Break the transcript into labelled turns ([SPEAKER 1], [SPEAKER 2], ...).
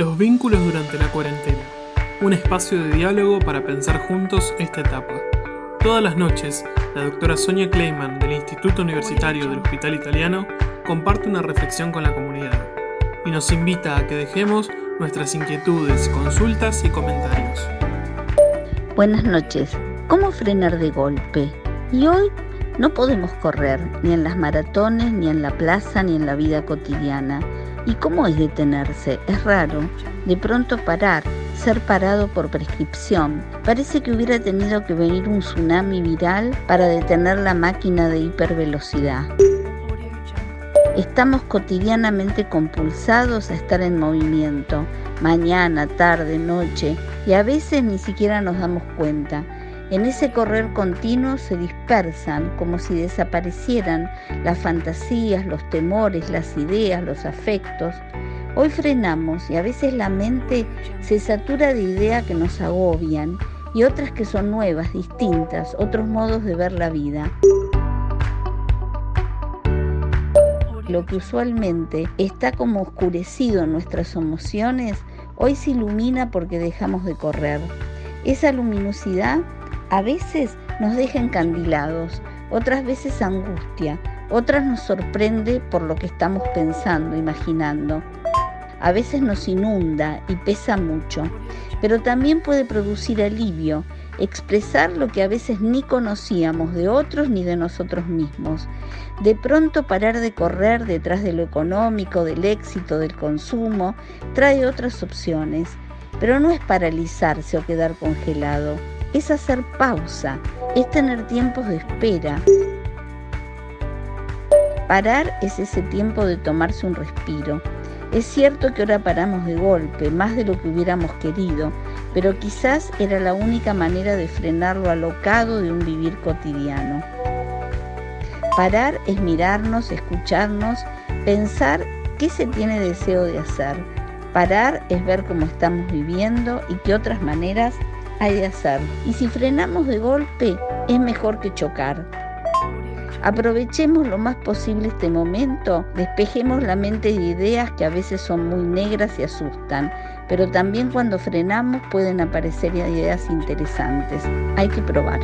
[SPEAKER 1] Los vínculos durante la cuarentena. Un espacio de diálogo para pensar juntos esta etapa. Todas las noches, la doctora Sonia Kleiman del Instituto Universitario del Hospital Italiano comparte una reflexión con la comunidad y nos invita a que dejemos nuestras inquietudes, consultas y comentarios.
[SPEAKER 2] Buenas noches. ¿Cómo frenar de golpe? Y hoy no podemos correr ni en las maratones, ni en la plaza, ni en la vida cotidiana. ¿Y cómo es detenerse? Es raro. De pronto parar, ser parado por prescripción. Parece que hubiera tenido que venir un tsunami viral para detener la máquina de hipervelocidad. Estamos cotidianamente compulsados a estar en movimiento, mañana, tarde, noche, y a veces ni siquiera nos damos cuenta. En ese correr continuo se dispersan como si desaparecieran las fantasías, los temores, las ideas, los afectos. Hoy frenamos y a veces la mente se satura de ideas que nos agobian y otras que son nuevas, distintas, otros modos de ver la vida. Lo que usualmente está como oscurecido en nuestras emociones, hoy se ilumina porque dejamos de correr. Esa luminosidad a veces nos deja encandilados, otras veces angustia, otras nos sorprende por lo que estamos pensando, imaginando. A veces nos inunda y pesa mucho, pero también puede producir alivio, expresar lo que a veces ni conocíamos de otros ni de nosotros mismos. De pronto parar de correr detrás de lo económico, del éxito, del consumo, trae otras opciones, pero no es paralizarse o quedar congelado es hacer pausa, es tener tiempos de espera. Parar es ese tiempo de tomarse un respiro. Es cierto que ahora paramos de golpe, más de lo que hubiéramos querido, pero quizás era la única manera de frenar lo alocado de un vivir cotidiano. Parar es mirarnos, escucharnos, pensar qué se tiene deseo de hacer. Parar es ver cómo estamos viviendo y qué otras maneras hay de hacer. Y si frenamos de golpe, es mejor que chocar. Aprovechemos lo más posible este momento, despejemos la mente de ideas que a veces son muy negras y asustan, pero también cuando frenamos pueden aparecer ideas interesantes. Hay que probar.